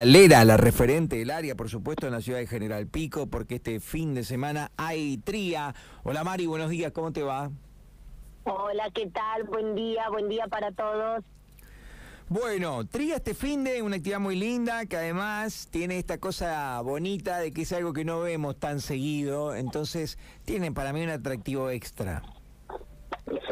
Lera, la referente del área, por supuesto, en la ciudad de General Pico, porque este fin de semana hay tría. Hola Mari, buenos días, ¿cómo te va? Hola, ¿qué tal? Buen día, buen día para todos. Bueno, tría este fin de una actividad muy linda que además tiene esta cosa bonita de que es algo que no vemos tan seguido, entonces tiene para mí un atractivo extra.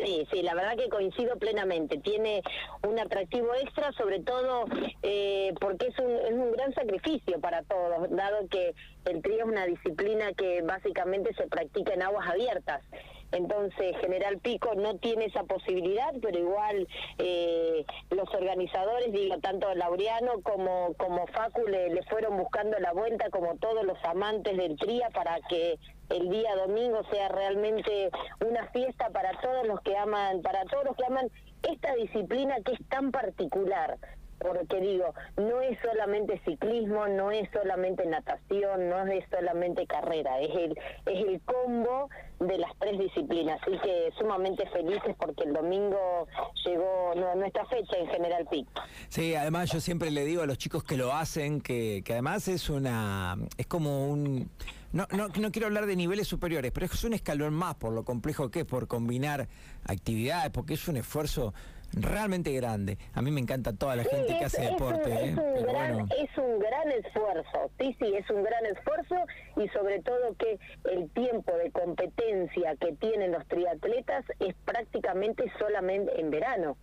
Sí, sí, la verdad que coincido plenamente. Tiene un atractivo extra, sobre todo eh, porque es un, es un gran sacrificio para todos, dado que el trío es una disciplina que básicamente se practica en aguas abiertas. Entonces, General Pico no tiene esa posibilidad, pero igual eh, los organizadores, digo, tanto Laureano como, como Facu le, le fueron buscando la vuelta, como todos los amantes del tría, para que el día domingo sea realmente una fiesta para todos los que aman, para todos los que aman esta disciplina que es tan particular, porque digo, no es solamente ciclismo, no es solamente natación, no es solamente carrera, es el, es el combo de las tres disciplinas, así que sumamente felices porque el domingo llegó nuestra fecha en General Pic. Sí, además yo siempre le digo a los chicos que lo hacen que, que además es una, es como un no, no, no quiero hablar de niveles superiores, pero es un escalón más por lo complejo que es, por combinar actividades, porque es un esfuerzo realmente grande. A mí me encanta toda la gente que hace deporte. ¿eh? Es un, gran, es un gran esfuerzo, sí, sí, es un gran esfuerzo y sobre todo que el tiempo de competencia que tienen los triatletas es prácticamente solamente en verano.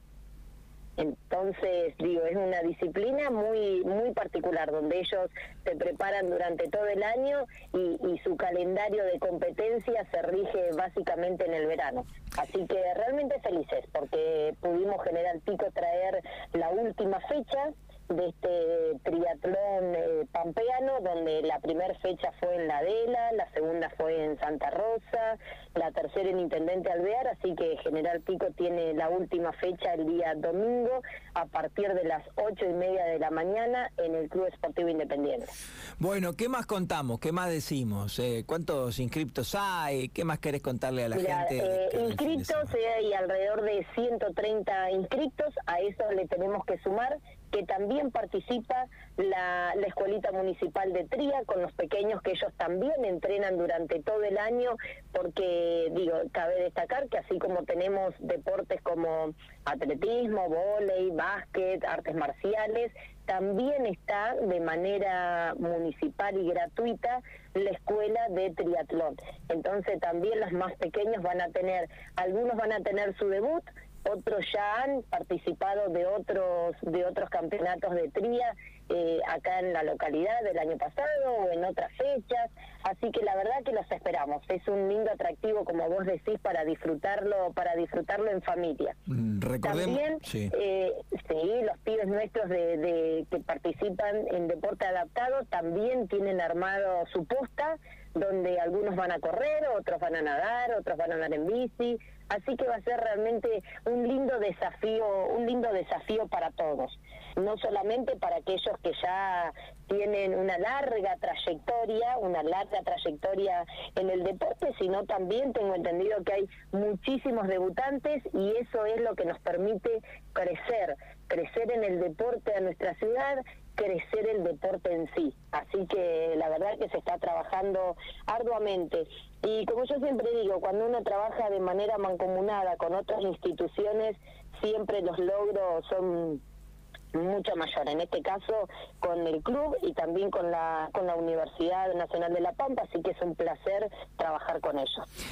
Entonces, digo, es una disciplina muy muy particular, donde ellos se preparan durante todo el año y, y, su calendario de competencia se rige básicamente en el verano. Así que realmente felices, porque pudimos General Pico traer la última fecha de este triatlón eh, pampeano, donde la primera fecha fue en La Adela, la segunda fue en Santa Rosa, la tercera en Intendente Alvear, así que General Pico tiene la última fecha el día domingo a partir de las ocho y media de la mañana en el Club Esportivo Independiente. Bueno, ¿qué más contamos? ¿Qué más decimos? Eh, ¿Cuántos inscriptos hay? ¿Qué más querés contarle a la gente? Eh, inscriptos hay alrededor de 130 inscriptos, a eso le tenemos que sumar que también participa la, la, Escuelita Municipal de Tría con los pequeños que ellos también entrenan durante todo el año, porque, digo, cabe destacar que así como tenemos deportes como atletismo, vóley, básquet, artes marciales, también está de manera municipal y gratuita la escuela de triatlón. Entonces también los más pequeños van a tener, algunos van a tener su debut, otros ya han participado de otros de otros campeonatos de tría eh, acá en la localidad del año pasado o en otras fechas. Así que la verdad que los esperamos. Es un lindo atractivo como vos decís para disfrutarlo para disfrutarlo en familia. Mm, también sí. Eh, sí los nuestros de que participan en deporte adaptado también tienen armado su posta donde algunos van a correr, otros van a nadar, otros van a andar en bici, así que va a ser realmente un lindo desafío, un lindo desafío para todos, no solamente para aquellos que ya tienen una larga trayectoria, una larga trayectoria en el deporte, sino también tengo entendido que hay muchísimos debutantes y eso es lo que nos permite crecer, crecer en el deporte de nuestra ciudad crecer el deporte en sí. Así que la verdad que se está trabajando arduamente. Y como yo siempre digo, cuando uno trabaja de manera mancomunada con otras instituciones, siempre los logros son mucho mayor, en este caso con el club y también con la, con la Universidad Nacional de La Pampa, así que es un placer trabajar con ellos.